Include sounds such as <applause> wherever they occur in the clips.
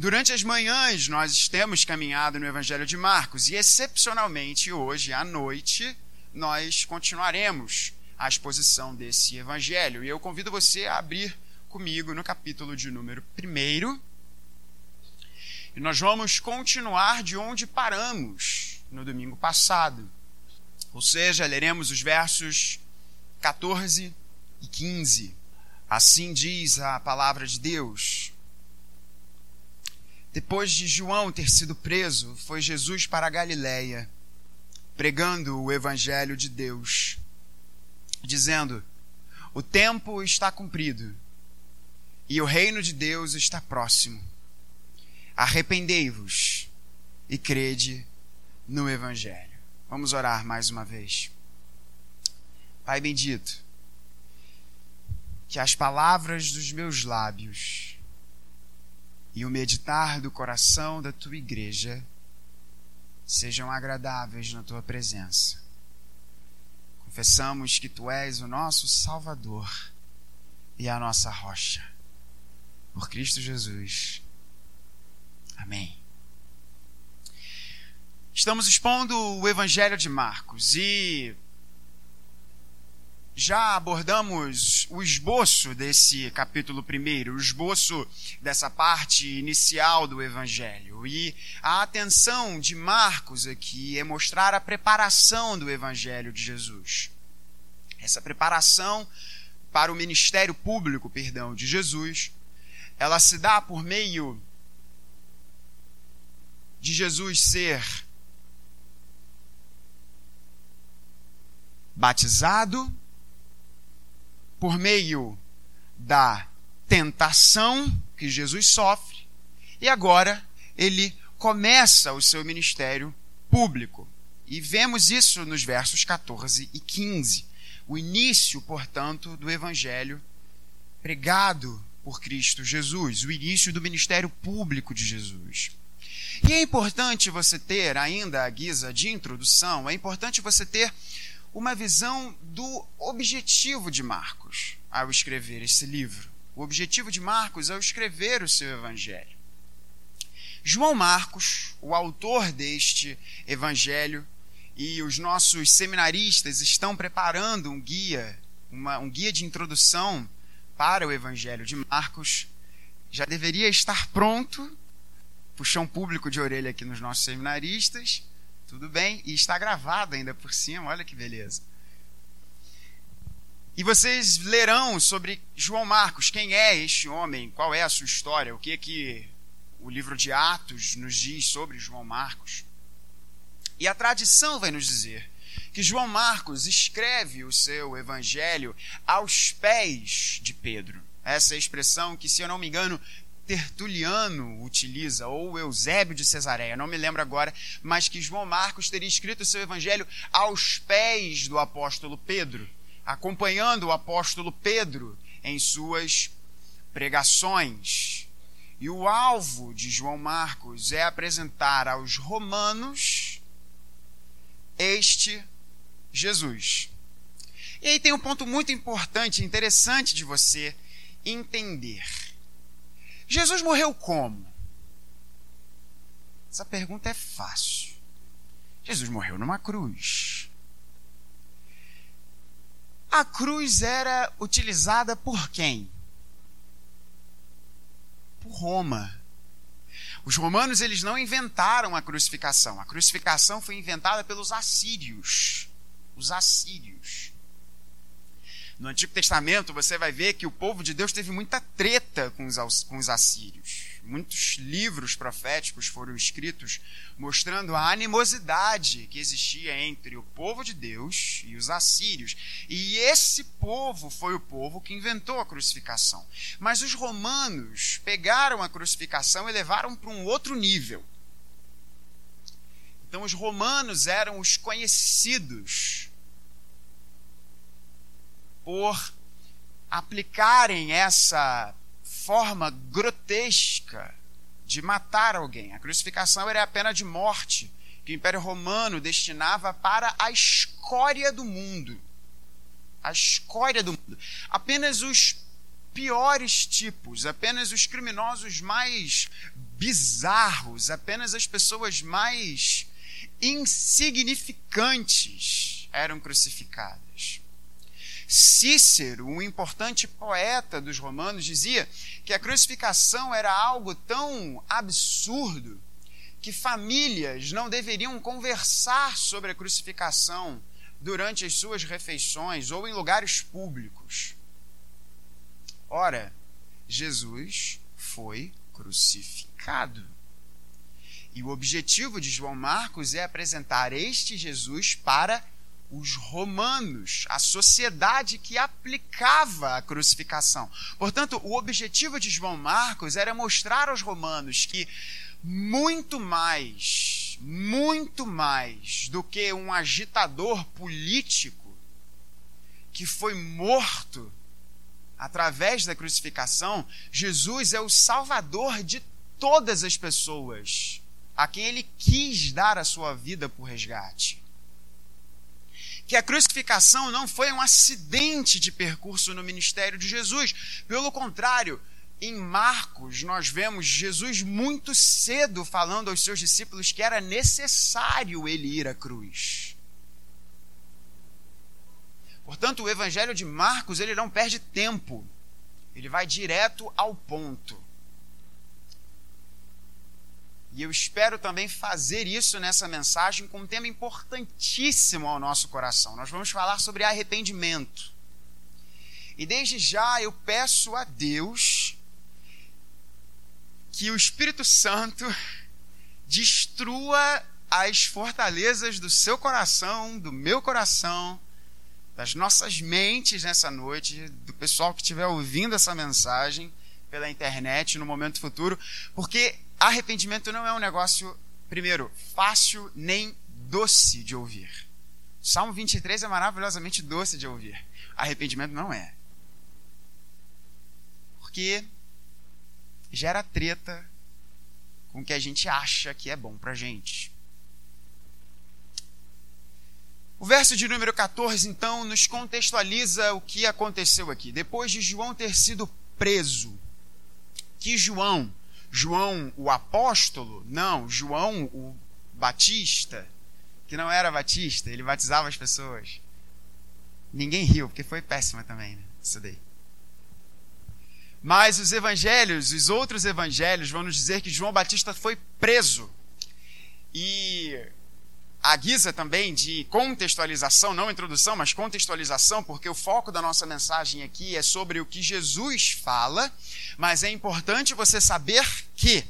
Durante as manhãs, nós temos caminhado no Evangelho de Marcos e, excepcionalmente, hoje à noite, nós continuaremos a exposição desse Evangelho. E eu convido você a abrir comigo no capítulo de número 1. E nós vamos continuar de onde paramos no domingo passado. Ou seja, leremos os versos 14 e 15. Assim diz a palavra de Deus. Depois de João ter sido preso, foi Jesus para a Galiléia, pregando o evangelho de Deus, dizendo: O tempo está cumprido e o reino de Deus está próximo. Arrependei-vos e crede no evangelho. Vamos orar mais uma vez. Pai bendito, que as palavras dos meus lábios e o meditar do coração da tua igreja sejam agradáveis na tua presença. Confessamos que tu és o nosso Salvador e a nossa rocha. Por Cristo Jesus. Amém. Estamos expondo o Evangelho de Marcos e já abordamos o esboço desse capítulo primeiro, o esboço dessa parte inicial do Evangelho. E a atenção de Marcos aqui é mostrar a preparação do Evangelho de Jesus. Essa preparação para o ministério público, perdão, de Jesus, ela se dá por meio de Jesus ser batizado por meio da tentação que Jesus sofre, e agora ele começa o seu ministério público. E vemos isso nos versos 14 e 15. O início, portanto, do evangelho pregado por Cristo Jesus, o início do ministério público de Jesus. E é importante você ter, ainda a guisa de introdução, é importante você ter uma visão do objetivo de Marcos ao escrever esse livro. O objetivo de Marcos ao escrever o seu evangelho. João Marcos, o autor deste evangelho, e os nossos seminaristas estão preparando um guia, uma, um guia de introdução para o evangelho de Marcos. Já deveria estar pronto, puxão público de orelha aqui nos nossos seminaristas tudo bem? E está gravado ainda por cima, olha que beleza. E vocês lerão sobre João Marcos, quem é este homem, qual é a sua história, o que é que o livro de Atos nos diz sobre João Marcos. E a tradição vai nos dizer que João Marcos escreve o seu evangelho aos pés de Pedro. Essa é expressão que, se eu não me engano, Tertuliano utiliza, ou Eusébio de Cesareia, não me lembro agora, mas que João Marcos teria escrito o seu evangelho aos pés do apóstolo Pedro, acompanhando o apóstolo Pedro em suas pregações. E o alvo de João Marcos é apresentar aos romanos este Jesus. E aí tem um ponto muito importante, interessante de você entender Jesus morreu como? Essa pergunta é fácil. Jesus morreu numa cruz. A cruz era utilizada por quem? Por Roma. Os romanos eles não inventaram a crucificação. A crucificação foi inventada pelos assírios. Os assírios. No Antigo Testamento, você vai ver que o povo de Deus teve muita treta com os, com os assírios. Muitos livros proféticos foram escritos mostrando a animosidade que existia entre o povo de Deus e os assírios. E esse povo foi o povo que inventou a crucificação. Mas os romanos pegaram a crucificação e levaram para um outro nível. Então, os romanos eram os conhecidos por aplicarem essa forma grotesca de matar alguém. A crucificação era a pena de morte que o Império Romano destinava para a escória do mundo. A escória do mundo. Apenas os piores tipos, apenas os criminosos mais bizarros, apenas as pessoas mais insignificantes eram crucificadas. Cícero, um importante poeta dos romanos, dizia que a crucificação era algo tão absurdo que famílias não deveriam conversar sobre a crucificação durante as suas refeições ou em lugares públicos. Ora, Jesus foi crucificado. E o objetivo de João Marcos é apresentar este Jesus para os romanos, a sociedade que aplicava a crucificação. Portanto, o objetivo de João Marcos era mostrar aos romanos que muito mais, muito mais do que um agitador político que foi morto através da crucificação, Jesus é o salvador de todas as pessoas a quem ele quis dar a sua vida por resgate. Que a crucificação não foi um acidente de percurso no ministério de Jesus. Pelo contrário, em Marcos, nós vemos Jesus muito cedo falando aos seus discípulos que era necessário ele ir à cruz. Portanto, o evangelho de Marcos, ele não perde tempo. Ele vai direto ao ponto. E eu espero também fazer isso nessa mensagem com um tema importantíssimo ao nosso coração. Nós vamos falar sobre arrependimento. E desde já eu peço a Deus que o Espírito Santo destrua as fortalezas do seu coração, do meu coração, das nossas mentes nessa noite, do pessoal que estiver ouvindo essa mensagem pela internet no momento futuro, porque arrependimento não é um negócio, primeiro, fácil nem doce de ouvir. Salmo 23 é maravilhosamente doce de ouvir. Arrependimento não é. Porque gera treta com o que a gente acha que é bom pra gente. O verso de número 14, então, nos contextualiza o que aconteceu aqui. Depois de João ter sido preso, que João, João o apóstolo, não, João o Batista, que não era Batista, ele batizava as pessoas. Ninguém riu, porque foi péssima também, né? Isso daí. Mas os evangelhos, os outros evangelhos, vão nos dizer que João Batista foi preso. E a guisa também de contextualização, não introdução, mas contextualização, porque o foco da nossa mensagem aqui é sobre o que Jesus fala, mas é importante você saber que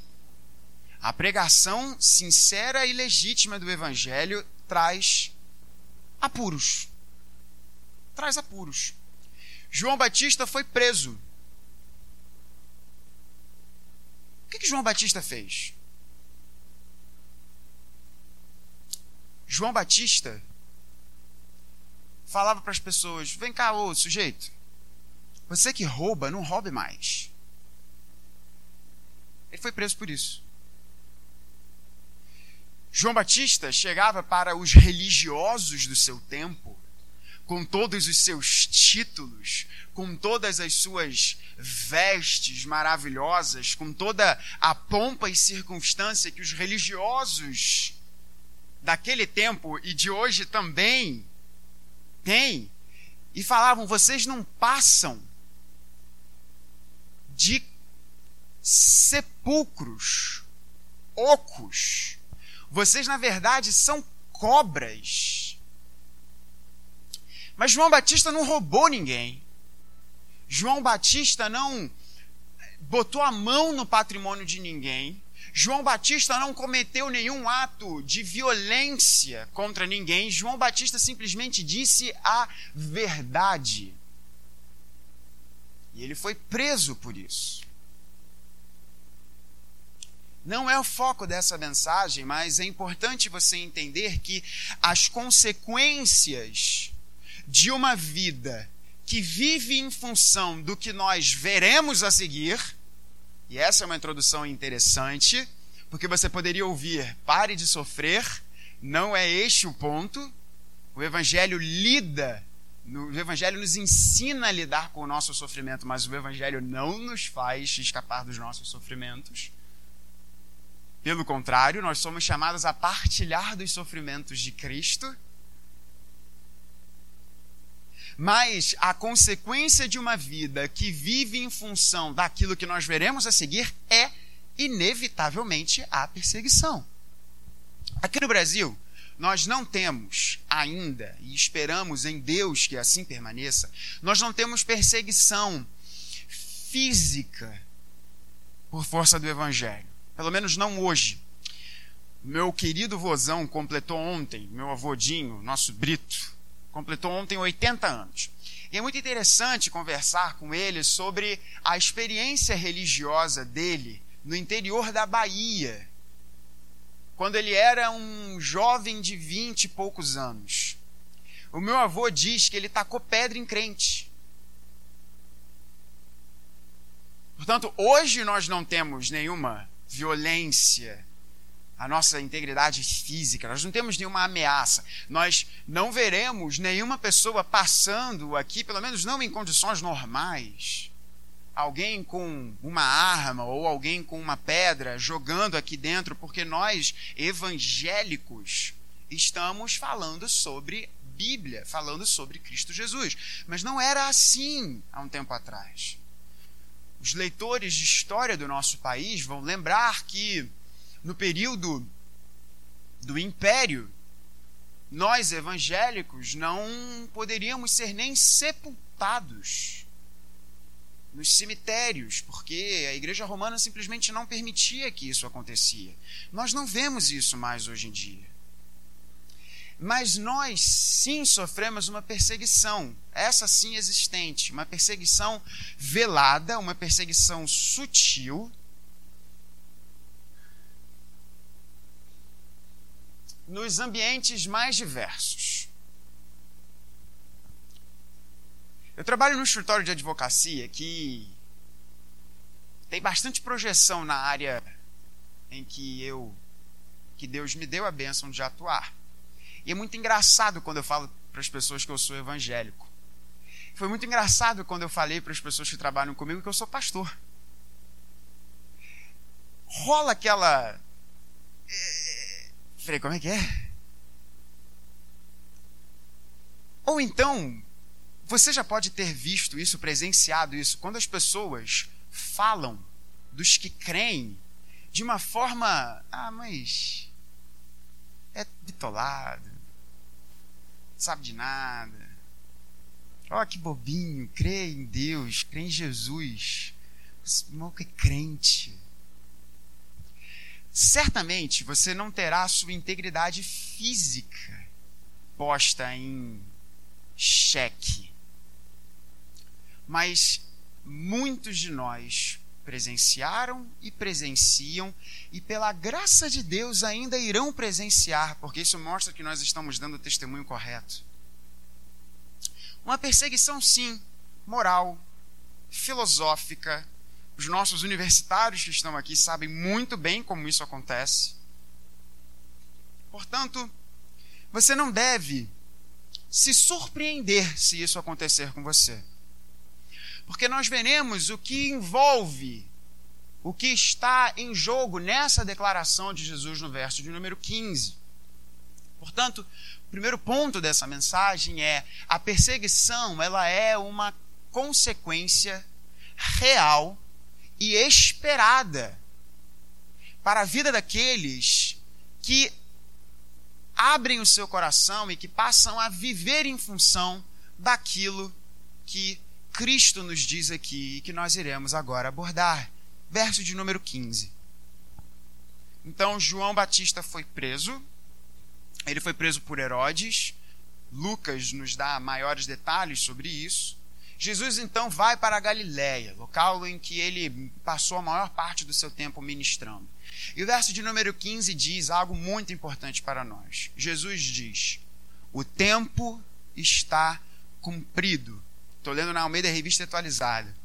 a pregação sincera e legítima do Evangelho traz apuros. Traz apuros. João Batista foi preso. O que, que João Batista fez? João Batista falava para as pessoas: vem cá, ô sujeito, você que rouba, não roube mais. Ele foi preso por isso. João Batista chegava para os religiosos do seu tempo, com todos os seus títulos, com todas as suas vestes maravilhosas, com toda a pompa e circunstância que os religiosos daquele tempo e de hoje também tem, e falavam: vocês não passam de sepulcros ocos. Vocês, na verdade, são cobras. Mas João Batista não roubou ninguém. João Batista não botou a mão no patrimônio de ninguém. João Batista não cometeu nenhum ato de violência contra ninguém. João Batista simplesmente disse a verdade. E ele foi preso por isso. Não é o foco dessa mensagem, mas é importante você entender que as consequências de uma vida que vive em função do que nós veremos a seguir e essa é uma introdução interessante, porque você poderia ouvir: pare de sofrer, não é este o ponto. O Evangelho lida, o Evangelho nos ensina a lidar com o nosso sofrimento, mas o Evangelho não nos faz escapar dos nossos sofrimentos. Pelo contrário, nós somos chamados a partilhar dos sofrimentos de Cristo. Mas a consequência de uma vida que vive em função daquilo que nós veremos a seguir é, inevitavelmente, a perseguição. Aqui no Brasil, nós não temos ainda, e esperamos em Deus que assim permaneça, nós não temos perseguição física por força do Evangelho. Pelo menos não hoje. Meu querido vozão completou ontem, meu avodinho, nosso Brito, completou ontem 80 anos. E é muito interessante conversar com ele sobre a experiência religiosa dele no interior da Bahia, quando ele era um jovem de vinte e poucos anos. O meu avô diz que ele tacou pedra em crente. Portanto, hoje nós não temos nenhuma violência à nossa integridade física, nós não temos nenhuma ameaça. Nós não veremos nenhuma pessoa passando aqui, pelo menos não em condições normais, alguém com uma arma ou alguém com uma pedra jogando aqui dentro, porque nós, evangélicos, estamos falando sobre Bíblia, falando sobre Cristo Jesus. Mas não era assim há um tempo atrás os leitores de história do nosso país vão lembrar que no período do Império, nós evangélicos não poderíamos ser nem sepultados nos cemitérios, porque a Igreja Romana simplesmente não permitia que isso acontecia. Nós não vemos isso mais hoje em dia. Mas nós sim sofremos uma perseguição, essa sim existente, uma perseguição velada, uma perseguição sutil. Nos ambientes mais diversos. Eu trabalho num escritório de advocacia que tem bastante projeção na área em que eu que Deus me deu a bênção de atuar. E é muito engraçado quando eu falo para as pessoas que eu sou evangélico. Foi muito engraçado quando eu falei para as pessoas que trabalham comigo que eu sou pastor. Rola aquela. Falei, como é que é? Ou então, você já pode ter visto isso, presenciado isso, quando as pessoas falam dos que creem de uma forma. Ah, mas. É bitolado sabe de nada. Ó, oh, que bobinho, crê em Deus, crê em Jesus. Irmão que é crente. Certamente você não terá a sua integridade física posta em xeque. Mas muitos de nós presenciaram e presenciam e pela graça de Deus ainda irão presenciar, porque isso mostra que nós estamos dando o testemunho correto. Uma perseguição, sim, moral, filosófica. Os nossos universitários que estão aqui sabem muito bem como isso acontece. Portanto, você não deve se surpreender se isso acontecer com você. Porque nós veremos o que envolve, o que está em jogo nessa declaração de Jesus no verso de número 15. Portanto, o primeiro ponto dessa mensagem é a perseguição, ela é uma consequência real e esperada para a vida daqueles que abrem o seu coração e que passam a viver em função daquilo que Cristo nos diz aqui e que nós iremos agora abordar. Verso de número 15. Então, João Batista foi preso. Ele foi preso por Herodes. Lucas nos dá maiores detalhes sobre isso. Jesus então vai para a Galiléia, local em que ele passou a maior parte do seu tempo ministrando. E o verso de número 15 diz algo muito importante para nós. Jesus diz: O tempo está cumprido Estou lendo na Almeida Revista Atualizada.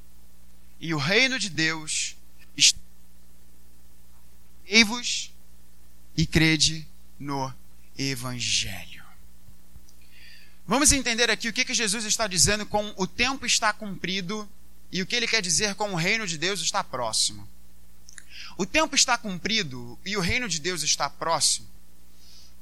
E o reino de Deus está. vos e crede no Evangelho. Vamos entender aqui o que, que Jesus está dizendo com o tempo está cumprido e o que ele quer dizer com o reino de Deus está próximo. o tempo está cumprido e o reino de Deus está próximo.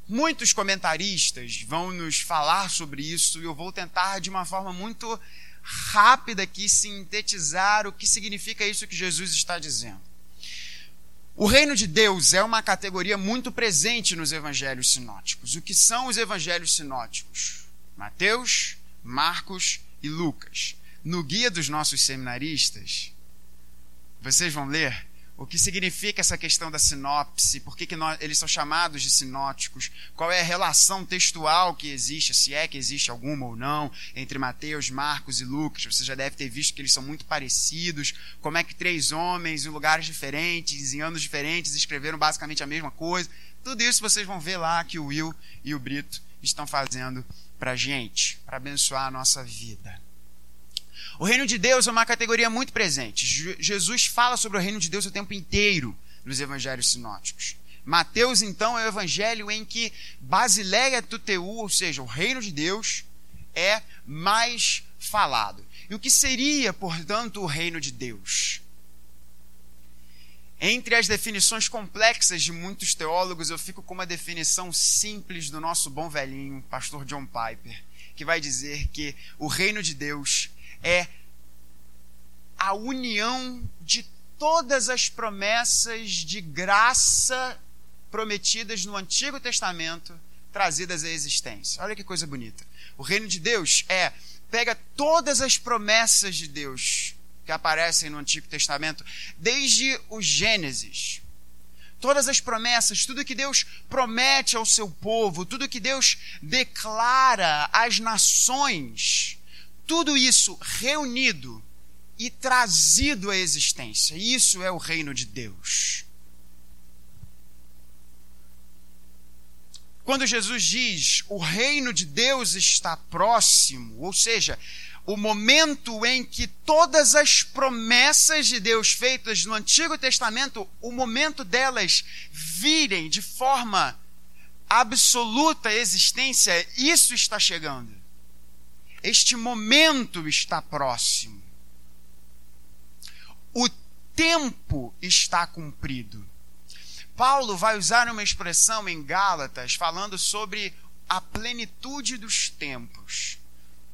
Muitos comentaristas vão nos falar sobre isso e eu vou tentar de uma forma muito rápida aqui sintetizar o que significa isso que Jesus está dizendo. O reino de Deus é uma categoria muito presente nos evangelhos sinóticos. O que são os evangelhos sinóticos? Mateus, Marcos e Lucas. No guia dos nossos seminaristas, vocês vão ler o que significa essa questão da sinopse, por que, que eles são chamados de sinóticos, qual é a relação textual que existe, se é que existe alguma ou não, entre Mateus, Marcos e Lucas. Você já deve ter visto que eles são muito parecidos, como é que três homens em lugares diferentes, em anos diferentes, escreveram basicamente a mesma coisa. Tudo isso vocês vão ver lá que o Will e o Brito estão fazendo para gente, para abençoar a nossa vida. O reino de Deus é uma categoria muito presente. Jesus fala sobre o reino de Deus o tempo inteiro nos evangelhos sinóticos. Mateus, então, é o evangelho em que Basileia Tuteu, ou seja, o reino de Deus, é mais falado. E o que seria, portanto, o reino de Deus? Entre as definições complexas de muitos teólogos, eu fico com uma definição simples do nosso bom velhinho, pastor John Piper, que vai dizer que o reino de Deus é a união de todas as promessas de graça prometidas no Antigo Testamento trazidas à existência. Olha que coisa bonita. O reino de Deus é pega todas as promessas de Deus que aparecem no Antigo Testamento, desde o Gênesis. Todas as promessas, tudo que Deus promete ao seu povo, tudo que Deus declara às nações, tudo isso reunido e trazido à existência. Isso é o reino de Deus. Quando Jesus diz o reino de Deus está próximo, ou seja, o momento em que todas as promessas de Deus feitas no Antigo Testamento, o momento delas virem de forma absoluta existência, isso está chegando. Este momento está próximo. O tempo está cumprido. Paulo vai usar uma expressão em Gálatas falando sobre a plenitude dos tempos.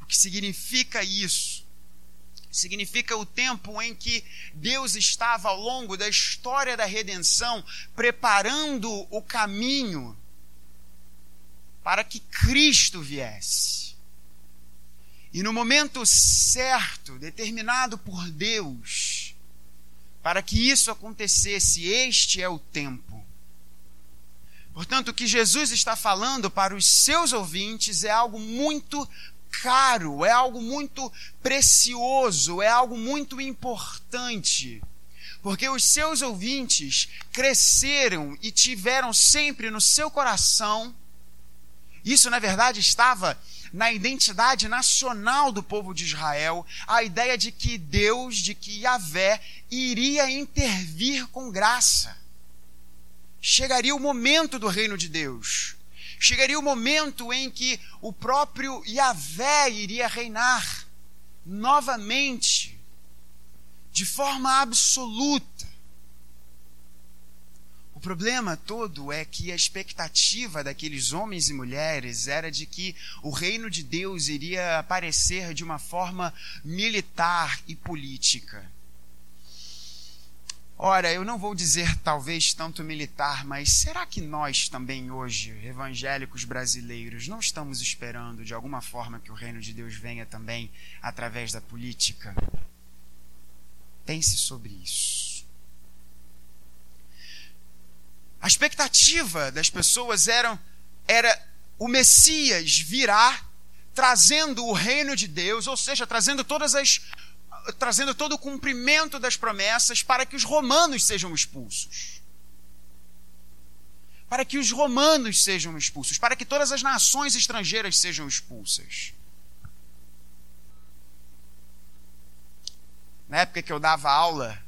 Que significa isso? Significa o tempo em que Deus estava ao longo da história da redenção preparando o caminho para que Cristo viesse. E no momento certo, determinado por Deus, para que isso acontecesse, este é o tempo. Portanto, o que Jesus está falando para os seus ouvintes é algo muito caro, é algo muito precioso, é algo muito importante. Porque os seus ouvintes cresceram e tiveram sempre no seu coração, isso na verdade estava na identidade nacional do povo de Israel a ideia de que Deus, de que Yahvé iria intervir com graça. Chegaria o momento do reino de Deus. Chegaria o momento em que o próprio Yahvé iria reinar novamente, de forma absoluta. O problema todo é que a expectativa daqueles homens e mulheres era de que o reino de Deus iria aparecer de uma forma militar e política. Ora, eu não vou dizer talvez tanto militar, mas será que nós também hoje, evangélicos brasileiros, não estamos esperando de alguma forma que o reino de Deus venha também através da política? Pense sobre isso. A expectativa das pessoas era, era o Messias virá trazendo o reino de Deus, ou seja, trazendo todas as trazendo todo o cumprimento das promessas para que os romanos sejam expulsos. Para que os romanos sejam expulsos, para que todas as nações estrangeiras sejam expulsas. Na época que eu dava aula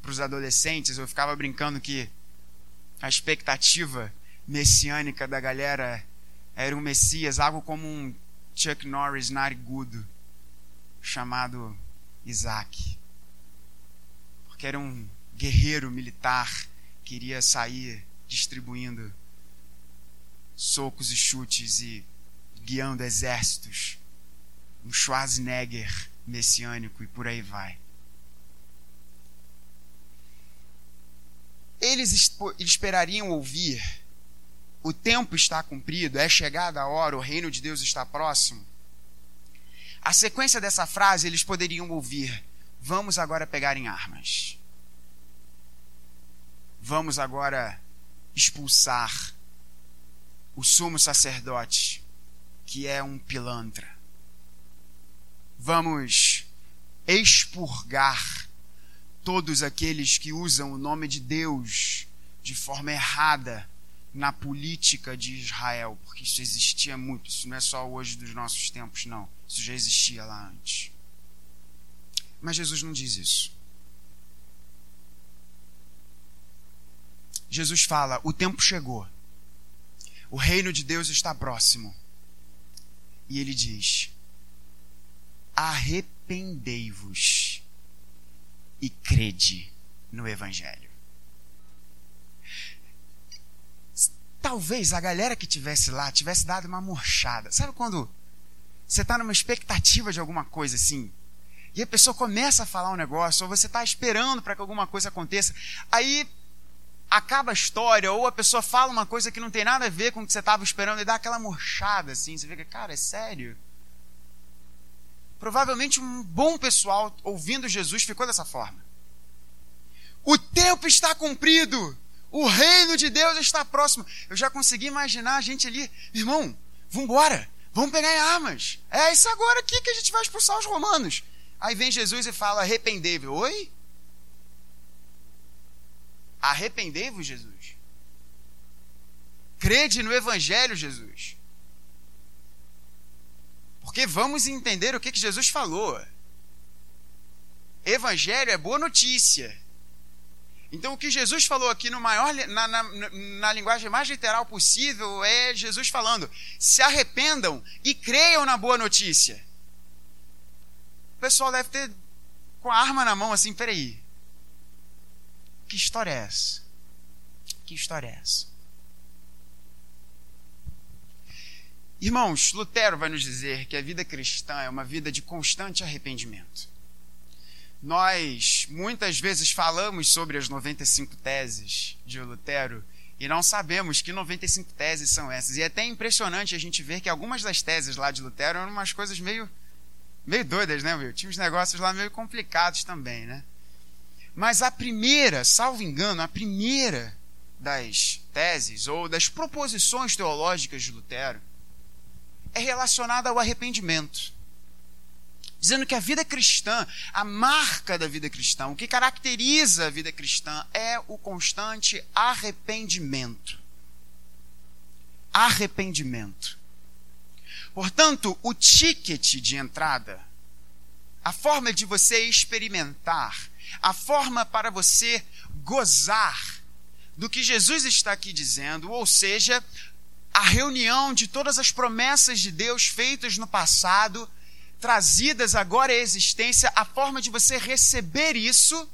para os adolescentes, eu ficava brincando que a expectativa messiânica da galera era um Messias, algo como um Chuck Norris narigudo, chamado Isaac. Porque era um guerreiro militar queria sair distribuindo socos e chutes e guiando exércitos. Um Schwarzenegger messiânico e por aí vai. Eles esperariam ouvir: o tempo está cumprido, é chegada a hora, o reino de Deus está próximo. A sequência dessa frase eles poderiam ouvir: vamos agora pegar em armas. Vamos agora expulsar o sumo sacerdote, que é um pilantra. Vamos expurgar todos aqueles que usam o nome de Deus de forma errada na política de Israel, porque isso existia muito, isso não é só hoje dos nossos tempos, não. Isso já existia lá antes. Mas Jesus não diz isso. Jesus fala: o tempo chegou, o reino de Deus está próximo. E ele diz: arrependei-vos e crede no Evangelho. Talvez a galera que tivesse lá tivesse dado uma murchada. Sabe quando você está numa expectativa de alguma coisa assim? E a pessoa começa a falar um negócio, ou você está esperando para que alguma coisa aconteça. Aí acaba a história, ou a pessoa fala uma coisa que não tem nada a ver com o que você estava esperando e dá aquela murchada assim. Você fica, cara, é sério? Provavelmente um bom pessoal ouvindo Jesus ficou dessa forma. O tempo está cumprido. O reino de Deus está próximo. Eu já consegui imaginar a gente ali, irmão, vamos embora. Vamos pegar em armas. É isso agora aqui que a gente vai expulsar os romanos. Aí vem Jesus e fala: arrependei-vos. Oi? Arrependei-vos, Jesus. Crede no Evangelho, Jesus. Porque vamos entender o que, que Jesus falou. Evangelho é boa notícia. Então, o que Jesus falou aqui no maior, na, na, na, linguagem mais literal possível é Jesus falando: se arrependam e creiam na boa notícia. O pessoal deve ter com a arma na mão assim: peraí. Que história é essa? Que história é essa? Irmãos, Lutero vai nos dizer que a vida cristã é uma vida de constante arrependimento. Nós muitas vezes falamos sobre as 95 teses de Lutero e não sabemos que 95 teses são essas. E é até impressionante a gente ver que algumas das teses lá de Lutero eram umas coisas meio, meio doidas, né, meu? Tinha uns negócios lá meio complicados também, né? Mas a primeira, salvo engano, a primeira das teses ou das proposições teológicas de Lutero é relacionada ao arrependimento. Dizendo que a vida cristã, a marca da vida cristã, o que caracteriza a vida cristã é o constante arrependimento. Arrependimento. Portanto, o ticket de entrada, a forma de você experimentar, a forma para você gozar do que Jesus está aqui dizendo, ou seja, a reunião de todas as promessas de Deus feitas no passado, trazidas agora à existência, a forma de você receber isso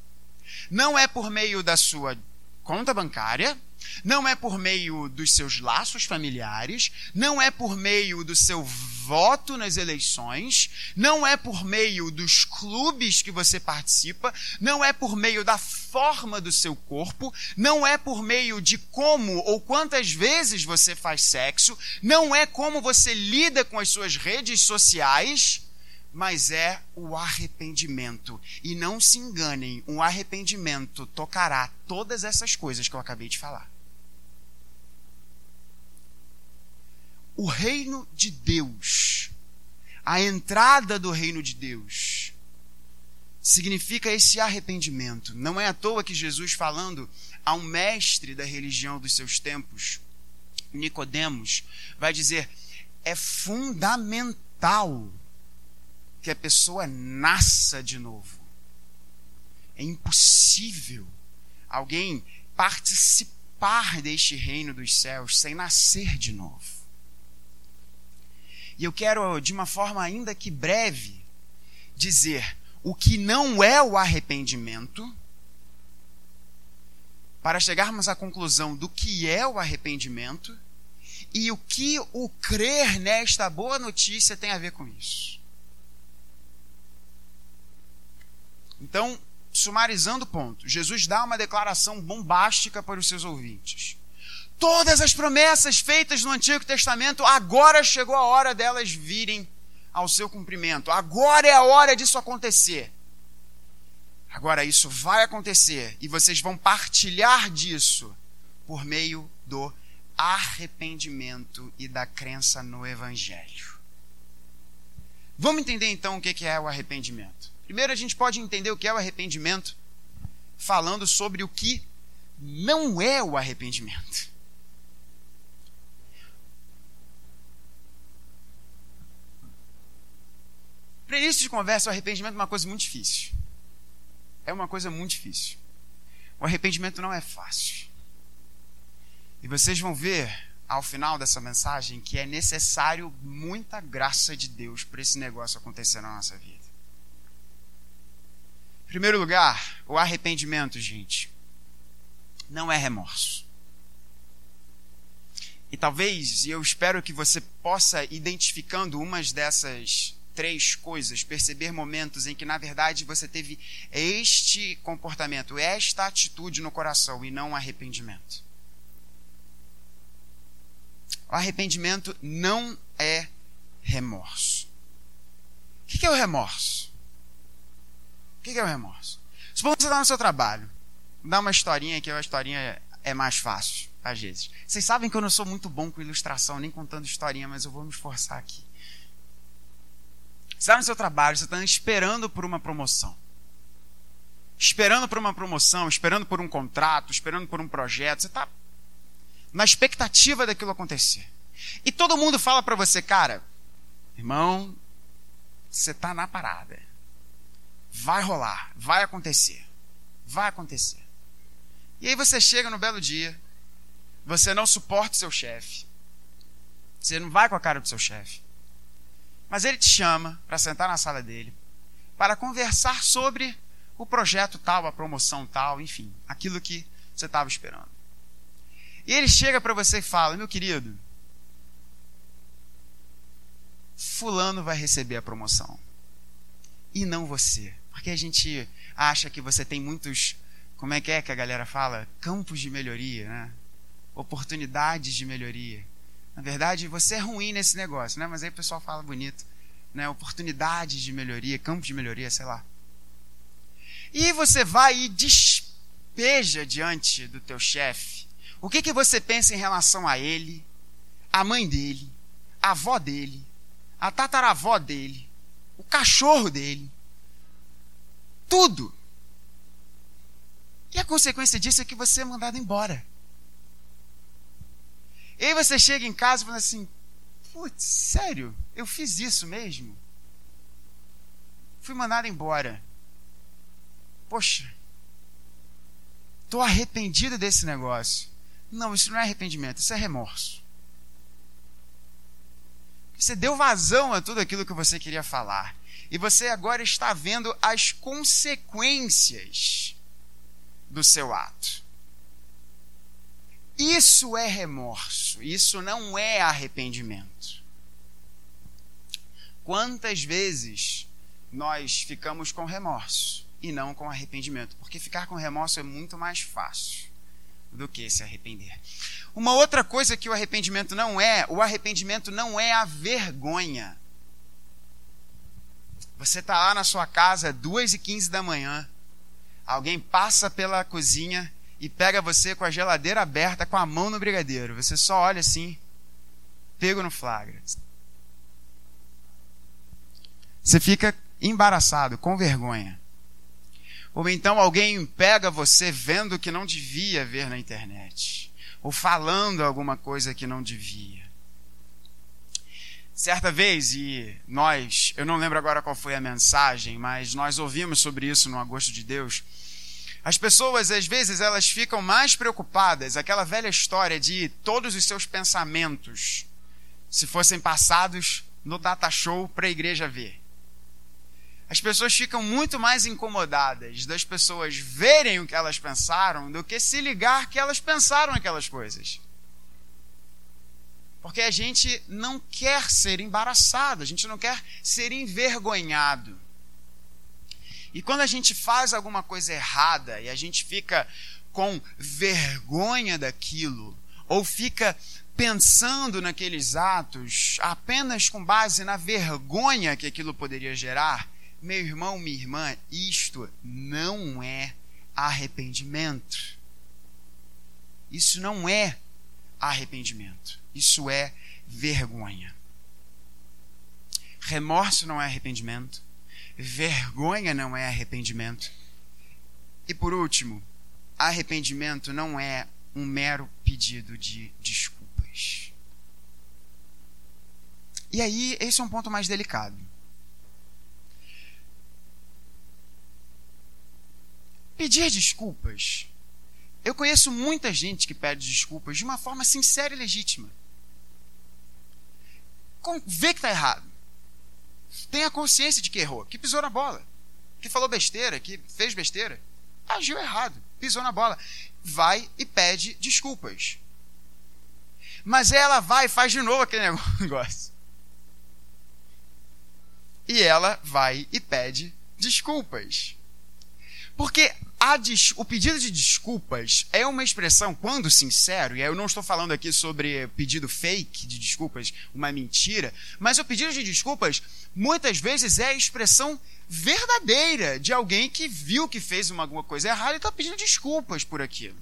não é por meio da sua conta bancária, não é por meio dos seus laços familiares, não é por meio do seu voto nas eleições, não é por meio dos clubes que você participa, não é por meio da forma do seu corpo, não é por meio de como ou quantas vezes você faz sexo, não é como você lida com as suas redes sociais, mas é o arrependimento. E não se enganem, um arrependimento tocará todas essas coisas que eu acabei de falar. o reino de Deus, a entrada do reino de Deus, significa esse arrependimento. Não é à toa que Jesus, falando a um mestre da religião dos seus tempos, Nicodemos, vai dizer: é fundamental que a pessoa nasça de novo. É impossível alguém participar deste reino dos céus sem nascer de novo. E eu quero, de uma forma ainda que breve, dizer o que não é o arrependimento para chegarmos à conclusão do que é o arrependimento e o que o crer nesta boa notícia tem a ver com isso. Então, sumarizando o ponto, Jesus dá uma declaração bombástica para os seus ouvintes. Todas as promessas feitas no Antigo Testamento, agora chegou a hora delas virem ao seu cumprimento. Agora é a hora disso acontecer. Agora isso vai acontecer e vocês vão partilhar disso por meio do arrependimento e da crença no Evangelho. Vamos entender então o que é o arrependimento. Primeiro, a gente pode entender o que é o arrependimento falando sobre o que não é o arrependimento. Para início de conversa, o arrependimento é uma coisa muito difícil. É uma coisa muito difícil. O arrependimento não é fácil. E vocês vão ver ao final dessa mensagem que é necessário muita graça de Deus para esse negócio acontecer na nossa vida. Em primeiro lugar, o arrependimento, gente, não é remorso. E talvez, e eu espero que você possa, identificando umas dessas três coisas, perceber momentos em que, na verdade, você teve este comportamento, esta atitude no coração e não arrependimento. O arrependimento não é remorso. O que é o remorso? O que é o remorso? Suponha que você está no seu trabalho. Dá uma historinha que a historinha é mais fácil, às vezes. Vocês sabem que eu não sou muito bom com ilustração, nem contando historinha, mas eu vou me esforçar aqui. Você está no seu trabalho, você está esperando por uma promoção. Esperando por uma promoção, esperando por um contrato, esperando por um projeto. Você está na expectativa daquilo acontecer. E todo mundo fala para você, cara, irmão, você está na parada. Vai rolar, vai acontecer. Vai acontecer. E aí você chega no belo dia, você não suporta o seu chefe. Você não vai com a cara do seu chefe. Mas ele te chama para sentar na sala dele, para conversar sobre o projeto tal, a promoção tal, enfim, aquilo que você estava esperando. E ele chega para você e fala: Meu querido, Fulano vai receber a promoção e não você. Porque a gente acha que você tem muitos, como é que é que a galera fala? Campos de melhoria, né? Oportunidades de melhoria. Na verdade, você é ruim nesse negócio, né? Mas aí o pessoal fala bonito, né? Oportunidades de melhoria, campos de melhoria, sei lá. E você vai e despeja diante do teu chefe o que, que você pensa em relação a ele, a mãe dele, a avó dele, a tataravó dele, o cachorro dele? Tudo. E a consequência disso é que você é mandado embora. E aí você chega em casa e fala assim: Putz, sério? Eu fiz isso mesmo? Fui mandado embora. Poxa, estou arrependido desse negócio. Não, isso não é arrependimento, isso é remorso. Você deu vazão a tudo aquilo que você queria falar. E você agora está vendo as consequências do seu ato. Isso é remorso, isso não é arrependimento. Quantas vezes nós ficamos com remorso e não com arrependimento? Porque ficar com remorso é muito mais fácil do que se arrepender. Uma outra coisa que o arrependimento não é, o arrependimento não é a vergonha. Você está lá na sua casa, duas e quinze da manhã, alguém passa pela cozinha e pega você com a geladeira aberta, com a mão no brigadeiro. Você só olha assim, pego no flagra. Você fica embaraçado, com vergonha. Ou então alguém pega você vendo o que não devia ver na internet. Ou falando alguma coisa que não devia. Certa vez, e nós, eu não lembro agora qual foi a mensagem, mas nós ouvimos sobre isso no Agosto de Deus. As pessoas, às vezes, elas ficam mais preocupadas, aquela velha história de todos os seus pensamentos, se fossem passados no data show para a igreja ver. as pessoas ficam muito mais incomodadas das pessoas verem o que elas pensaram do que se ligar que elas pensaram aquelas coisas. Porque a gente não quer ser embaraçado, a gente não quer ser envergonhado. E quando a gente faz alguma coisa errada e a gente fica com vergonha daquilo, ou fica pensando naqueles atos apenas com base na vergonha que aquilo poderia gerar, meu irmão, minha irmã, isto não é arrependimento. Isso não é arrependimento. Isso é vergonha. Remorso não é arrependimento. Vergonha não é arrependimento. E por último, arrependimento não é um mero pedido de desculpas. E aí, esse é um ponto mais delicado. Pedir desculpas. Eu conheço muita gente que pede desculpas de uma forma sincera e legítima. Vê que está errado. Tenha consciência de que errou, que pisou na bola, que falou besteira, que fez besteira. Agiu errado, pisou na bola. Vai e pede desculpas. Mas ela vai e faz de novo aquele <laughs> negócio. E ela vai e pede desculpas. Porque des... o pedido de desculpas é uma expressão, quando sincero, e eu não estou falando aqui sobre pedido fake de desculpas, uma mentira, mas o pedido de desculpas muitas vezes é a expressão verdadeira de alguém que viu que fez uma, alguma coisa errada e está pedindo desculpas por aquilo.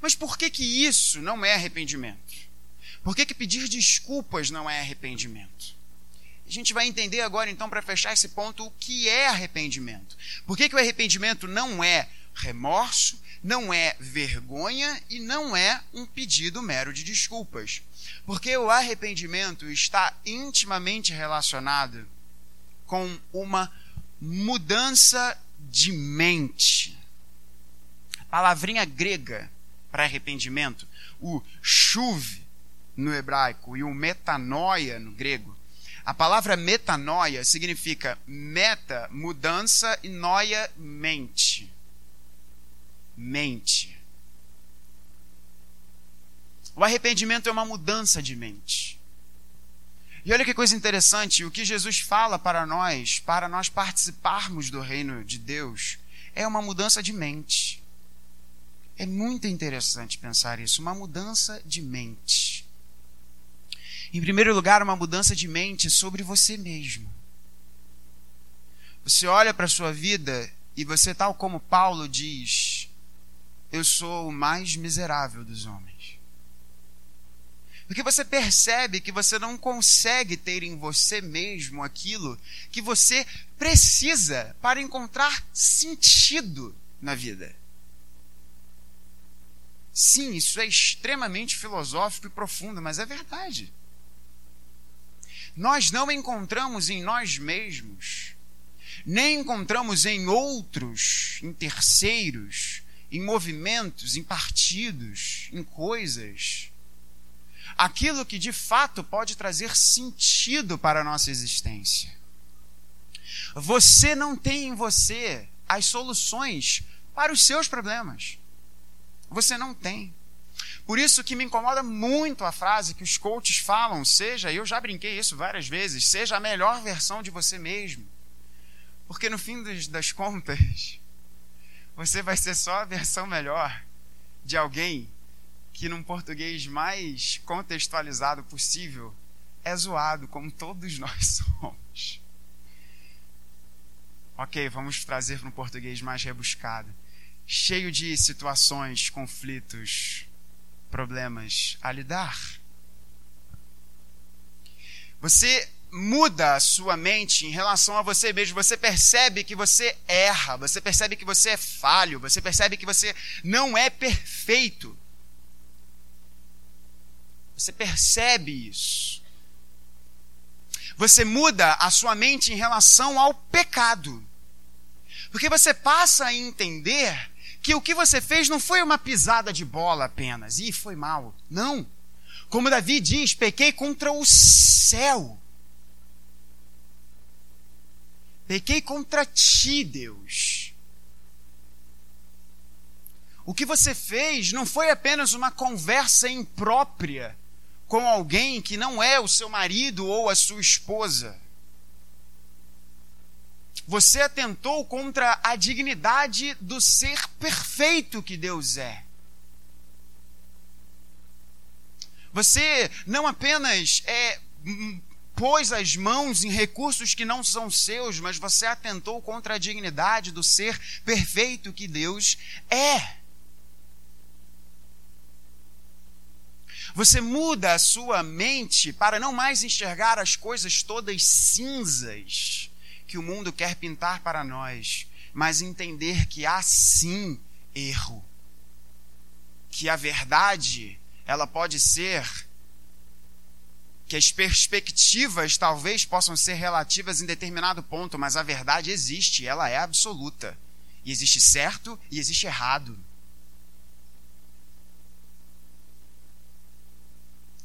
Mas por que, que isso não é arrependimento? Por que, que pedir desculpas não é arrependimento? A gente vai entender agora, então, para fechar esse ponto, o que é arrependimento. Por que, que o arrependimento não é remorso, não é vergonha e não é um pedido mero de desculpas? Porque o arrependimento está intimamente relacionado com uma mudança de mente. A palavrinha grega para arrependimento, o chuve no hebraico e o metanoia no grego, a palavra metanoia significa meta, mudança, e noia, mente. Mente. O arrependimento é uma mudança de mente. E olha que coisa interessante, o que Jesus fala para nós, para nós participarmos do reino de Deus, é uma mudança de mente. É muito interessante pensar isso, uma mudança de mente. Em primeiro lugar, uma mudança de mente sobre você mesmo. Você olha para a sua vida e você, tal como Paulo diz, eu sou o mais miserável dos homens. Porque você percebe que você não consegue ter em você mesmo aquilo que você precisa para encontrar sentido na vida. Sim, isso é extremamente filosófico e profundo, mas é verdade nós não encontramos em nós mesmos, nem encontramos em outros, em terceiros, em movimentos, em partidos, em coisas, aquilo que de fato pode trazer sentido para a nossa existência. Você não tem em você as soluções para os seus problemas. Você não tem. Por isso que me incomoda muito a frase que os coaches falam, seja, eu já brinquei isso várias vezes, seja a melhor versão de você mesmo. Porque no fim das contas, <laughs> você vai ser só a versão melhor de alguém que num português mais contextualizado possível é zoado, como todos <laughs> nós somos. Ok, vamos trazer para um português mais rebuscado. Cheio de situações, conflitos, problemas a lidar. Você muda a sua mente em relação a você mesmo. Você percebe que você erra, você percebe que você é falho, você percebe que você não é perfeito. Você percebe isso. Você muda a sua mente em relação ao pecado. Porque você passa a entender que o que você fez não foi uma pisada de bola apenas, e foi mal. Não. Como Davi diz, pequei contra o céu. Pequei contra ti, Deus. O que você fez não foi apenas uma conversa imprópria com alguém que não é o seu marido ou a sua esposa. Você atentou contra a dignidade do ser perfeito que Deus é. Você não apenas é, pôs as mãos em recursos que não são seus, mas você atentou contra a dignidade do ser perfeito que Deus é. Você muda a sua mente para não mais enxergar as coisas todas cinzas que o mundo quer pintar para nós, mas entender que há sim erro. Que a verdade, ela pode ser que as perspectivas talvez possam ser relativas em determinado ponto, mas a verdade existe, ela é absoluta. E existe certo e existe errado.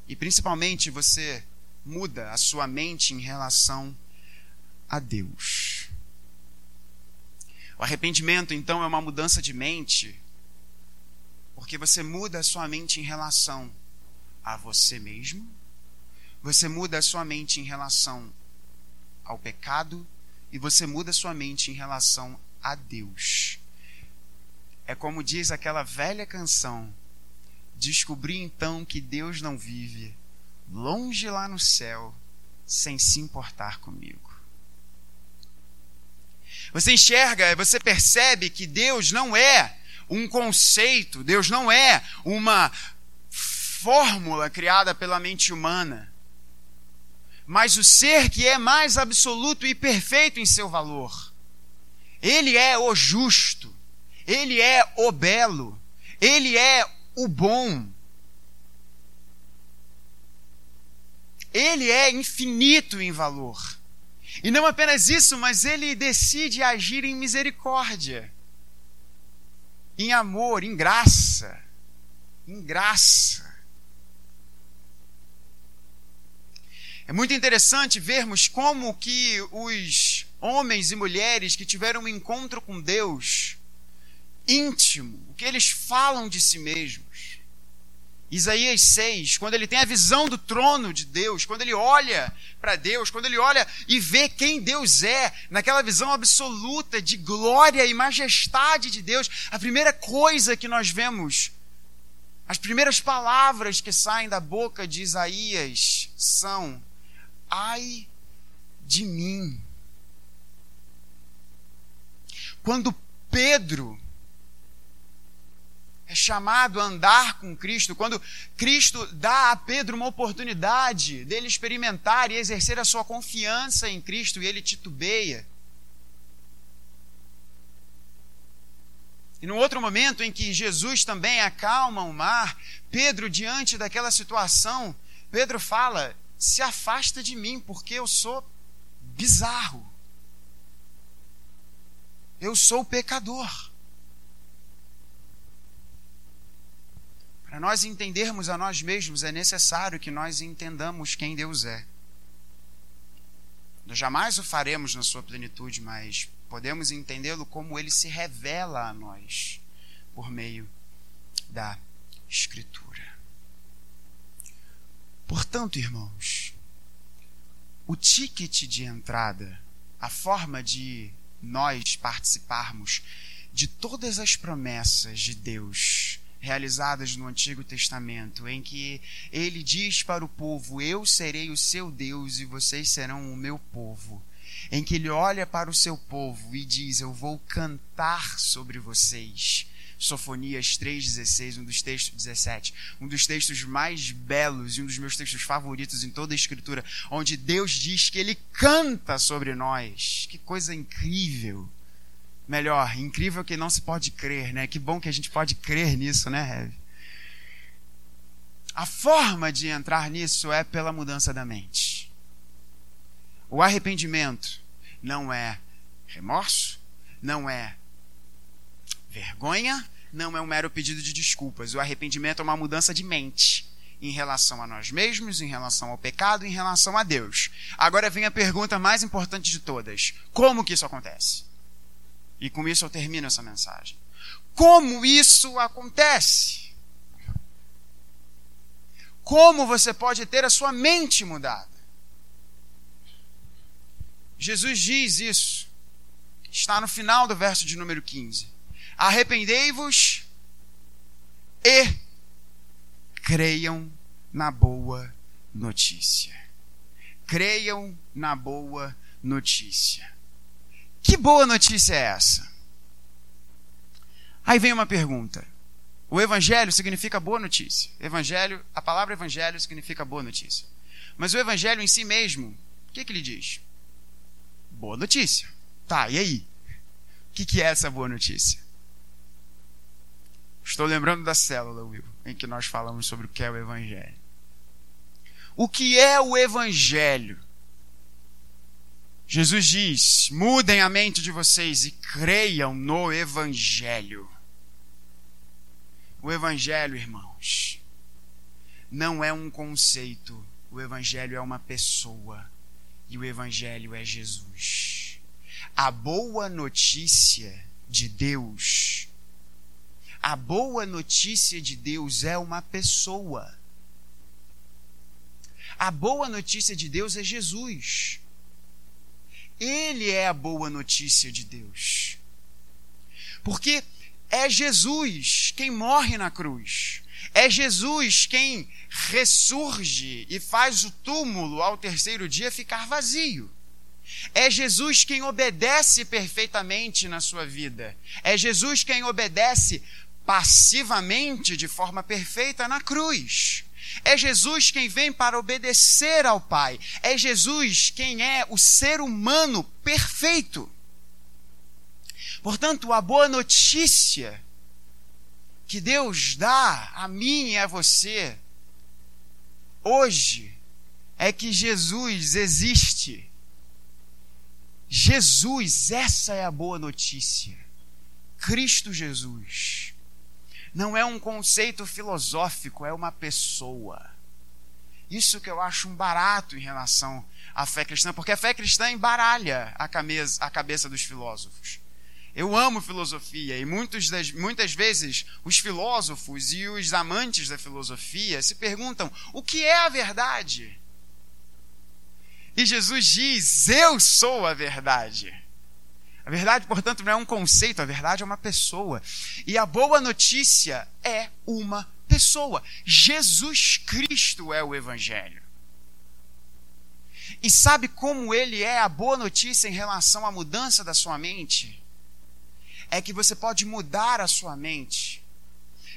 E principalmente você muda a sua mente em relação a Deus. O arrependimento, então, é uma mudança de mente, porque você muda a sua mente em relação a você mesmo, você muda a sua mente em relação ao pecado e você muda a sua mente em relação a Deus. É como diz aquela velha canção Descobri então que Deus não vive longe lá no céu sem se importar comigo. Você enxerga, você percebe que Deus não é um conceito, Deus não é uma fórmula criada pela mente humana, mas o ser que é mais absoluto e perfeito em seu valor. Ele é o justo, ele é o belo, ele é o bom. Ele é infinito em valor. E não apenas isso, mas ele decide agir em misericórdia, em amor, em graça. Em graça. É muito interessante vermos como que os homens e mulheres que tiveram um encontro com Deus íntimo, o que eles falam de si mesmos, Isaías 6, quando ele tem a visão do trono de Deus, quando ele olha para Deus, quando ele olha e vê quem Deus é, naquela visão absoluta de glória e majestade de Deus, a primeira coisa que nós vemos, as primeiras palavras que saem da boca de Isaías são: ai de mim. Quando Pedro é chamado a andar com Cristo, quando Cristo dá a Pedro uma oportunidade dele experimentar e exercer a sua confiança em Cristo e ele titubeia. E no outro momento em que Jesus também acalma o mar, Pedro, diante daquela situação, Pedro fala: se afasta de mim, porque eu sou bizarro. Eu sou pecador. Para nós entendermos a nós mesmos, é necessário que nós entendamos quem Deus é. Nós jamais o faremos na sua plenitude, mas podemos entendê-lo como ele se revela a nós por meio da Escritura. Portanto, irmãos, o ticket de entrada, a forma de nós participarmos de todas as promessas de Deus realizadas no Antigo Testamento, em que ele diz para o povo: Eu serei o seu Deus e vocês serão o meu povo. Em que ele olha para o seu povo e diz: Eu vou cantar sobre vocês. Sofonias 3,16, um dos textos 17, um dos textos mais belos e um dos meus textos favoritos em toda a Escritura, onde Deus diz que Ele canta sobre nós. Que coisa incrível! Melhor, incrível que não se pode crer, né? Que bom que a gente pode crer nisso, né, Rev? A forma de entrar nisso é pela mudança da mente. O arrependimento não é remorso, não é vergonha, não é um mero pedido de desculpas. O arrependimento é uma mudança de mente. em relação a nós mesmos, em relação ao pecado, em relação a Deus. Agora vem a pergunta mais importante de todas: como que isso acontece? E com isso eu termino essa mensagem. Como isso acontece? Como você pode ter a sua mente mudada? Jesus diz isso. Está no final do verso de número 15. Arrependei-vos e creiam na boa notícia. Creiam na boa notícia. Que boa notícia é essa? Aí vem uma pergunta. O evangelho significa boa notícia. Evangelho, a palavra evangelho significa boa notícia. Mas o evangelho em si mesmo, o que, que ele diz? Boa notícia. Tá, e aí? O que, que é essa boa notícia? Estou lembrando da célula, Will, em que nós falamos sobre o que é o Evangelho. O que é o Evangelho? Jesus diz: mudem a mente de vocês e creiam no Evangelho. O Evangelho, irmãos, não é um conceito, o Evangelho é uma pessoa e o Evangelho é Jesus. A boa notícia de Deus a boa notícia de Deus é uma pessoa. A boa notícia de Deus é Jesus. Ele é a boa notícia de Deus. Porque é Jesus quem morre na cruz. É Jesus quem ressurge e faz o túmulo ao terceiro dia ficar vazio. É Jesus quem obedece perfeitamente na sua vida. É Jesus quem obedece passivamente, de forma perfeita, na cruz. É Jesus quem vem para obedecer ao Pai. É Jesus quem é o ser humano perfeito. Portanto, a boa notícia que Deus dá a mim e a você hoje é que Jesus existe. Jesus, essa é a boa notícia. Cristo Jesus não é um conceito filosófico, é uma pessoa. Isso que eu acho um barato em relação à fé cristã, porque a fé cristã embaralha a cabeça, a cabeça dos filósofos. Eu amo filosofia e das, muitas vezes os filósofos e os amantes da filosofia se perguntam o que é a verdade. E Jesus diz: Eu sou a verdade. A verdade, portanto, não é um conceito, a verdade é uma pessoa. E a boa notícia é uma pessoa. Jesus Cristo é o Evangelho. E sabe como ele é a boa notícia em relação à mudança da sua mente? É que você pode mudar a sua mente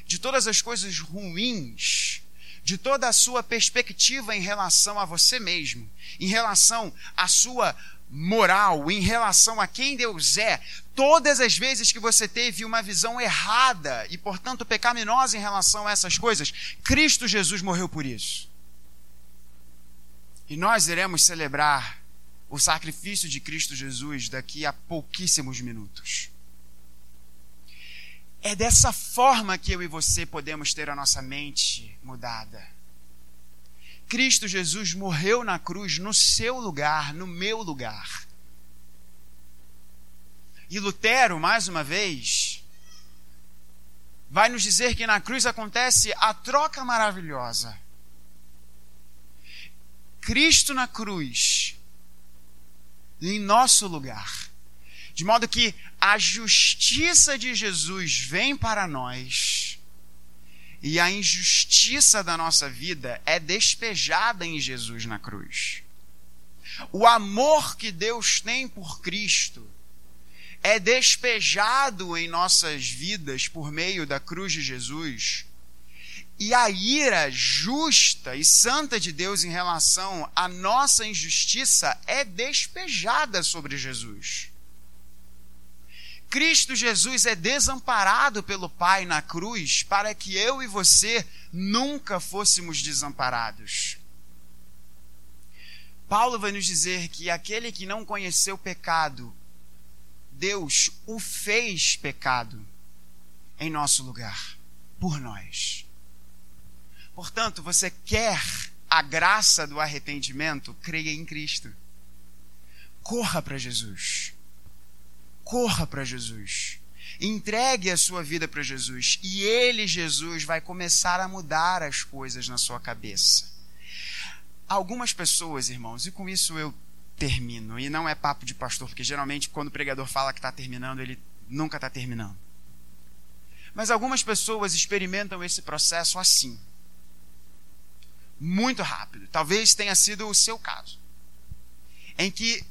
de todas as coisas ruins, de toda a sua perspectiva em relação a você mesmo, em relação à sua moral em relação a quem Deus é, todas as vezes que você teve uma visão errada e, portanto, pecaminosa em relação a essas coisas, Cristo Jesus morreu por isso. E nós iremos celebrar o sacrifício de Cristo Jesus daqui a pouquíssimos minutos. É dessa forma que eu e você podemos ter a nossa mente mudada. Cristo Jesus morreu na cruz no seu lugar, no meu lugar. E Lutero, mais uma vez, vai nos dizer que na cruz acontece a troca maravilhosa. Cristo na cruz, em nosso lugar. De modo que a justiça de Jesus vem para nós e a injustiça da nossa vida é despejada em Jesus na cruz. O amor que Deus tem por Cristo é despejado em nossas vidas por meio da cruz de Jesus. E a ira justa e santa de Deus em relação à nossa injustiça é despejada sobre Jesus. Cristo Jesus é desamparado pelo Pai na cruz para que eu e você nunca fôssemos desamparados. Paulo vai nos dizer que aquele que não conheceu pecado, Deus o fez pecado em nosso lugar, por nós. Portanto, você quer a graça do arrependimento? Creia em Cristo. Corra para Jesus. Corra para Jesus. Entregue a sua vida para Jesus e ele, Jesus, vai começar a mudar as coisas na sua cabeça. Algumas pessoas, irmãos, e com isso eu termino, e não é papo de pastor, porque geralmente quando o pregador fala que está terminando, ele nunca está terminando. Mas algumas pessoas experimentam esse processo assim, muito rápido. Talvez tenha sido o seu caso, em que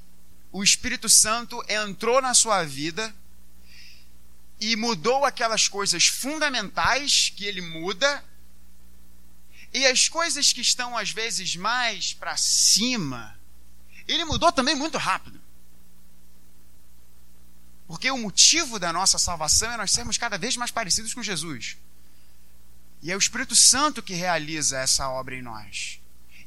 o Espírito Santo entrou na sua vida e mudou aquelas coisas fundamentais que ele muda, e as coisas que estão às vezes mais para cima, ele mudou também muito rápido. Porque o motivo da nossa salvação é nós sermos cada vez mais parecidos com Jesus. E é o Espírito Santo que realiza essa obra em nós.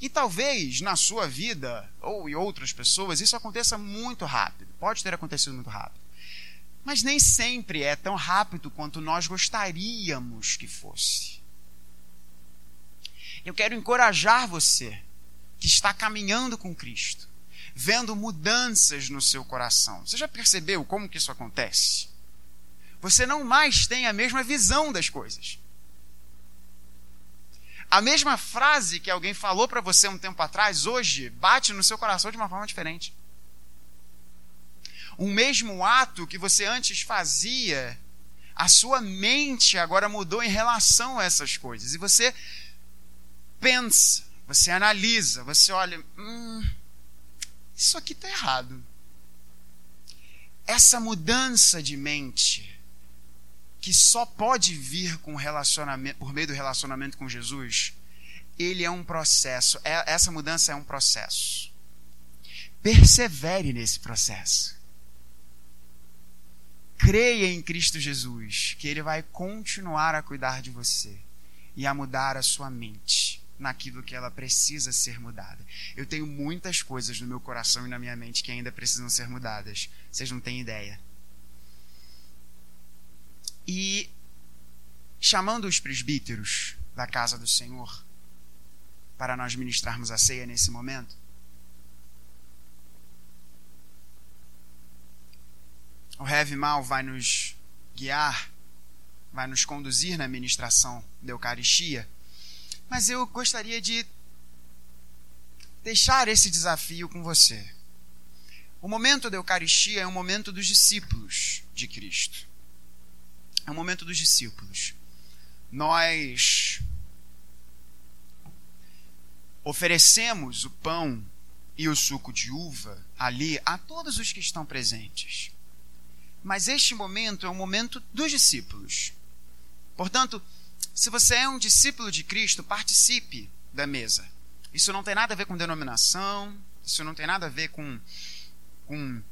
E talvez na sua vida, ou em outras pessoas, isso aconteça muito rápido. Pode ter acontecido muito rápido. Mas nem sempre é tão rápido quanto nós gostaríamos que fosse. Eu quero encorajar você que está caminhando com Cristo, vendo mudanças no seu coração. Você já percebeu como que isso acontece? Você não mais tem a mesma visão das coisas. A mesma frase que alguém falou para você um tempo atrás, hoje, bate no seu coração de uma forma diferente um mesmo ato que você antes fazia, a sua mente agora mudou em relação a essas coisas. E você pensa, você analisa, você olha, hum, isso aqui está errado. Essa mudança de mente, que só pode vir com relacionamento, por meio do relacionamento com Jesus, ele é um processo. É, essa mudança é um processo. Persevere nesse processo creia em Cristo Jesus, que Ele vai continuar a cuidar de você e a mudar a sua mente naquilo que ela precisa ser mudada. Eu tenho muitas coisas no meu coração e na minha mente que ainda precisam ser mudadas. Vocês não têm ideia. E chamando os presbíteros da casa do Senhor para nós ministrarmos a ceia nesse momento, o Heavy Mal vai nos guiar, vai nos conduzir na ministração da Eucaristia, mas eu gostaria de deixar esse desafio com você. O momento da Eucaristia é um momento dos discípulos de Cristo. É um momento dos discípulos. Nós oferecemos o pão e o suco de uva ali a todos os que estão presentes. Mas este momento é um momento dos discípulos. Portanto, se você é um discípulo de Cristo, participe da mesa. Isso não tem nada a ver com denominação, isso não tem nada a ver com, com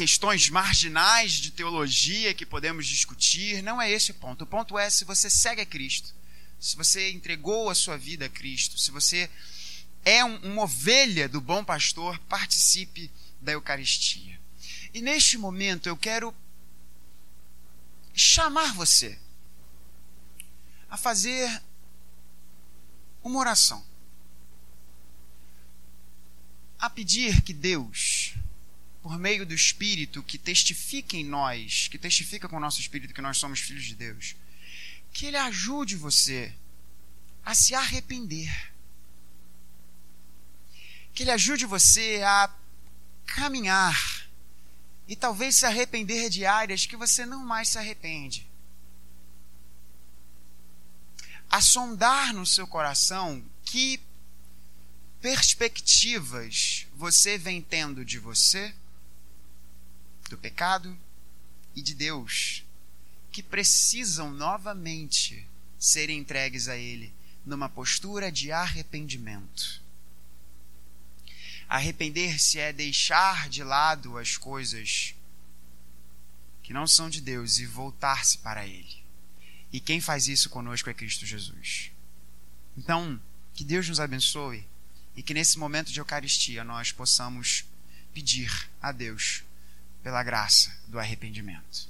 questões marginais de teologia que podemos discutir. Não é esse o ponto. O ponto é se você segue a Cristo, se você entregou a sua vida a Cristo, se você é um, uma ovelha do bom pastor, participe da Eucaristia. E neste momento eu quero chamar você a fazer uma oração. A pedir que Deus, por meio do Espírito que testifica em nós, que testifica com o nosso Espírito que nós somos filhos de Deus, que Ele ajude você a se arrepender. Que Ele ajude você a caminhar e talvez se arrepender de áreas que você não mais se arrepende. Assondar no seu coração que perspectivas você vem tendo de você, do pecado e de Deus, que precisam novamente ser entregues a Ele numa postura de arrependimento. Arrepender-se é deixar de lado as coisas que não são de Deus e voltar-se para Ele. E quem faz isso conosco é Cristo Jesus. Então, que Deus nos abençoe e que nesse momento de Eucaristia nós possamos pedir a Deus pela graça do arrependimento.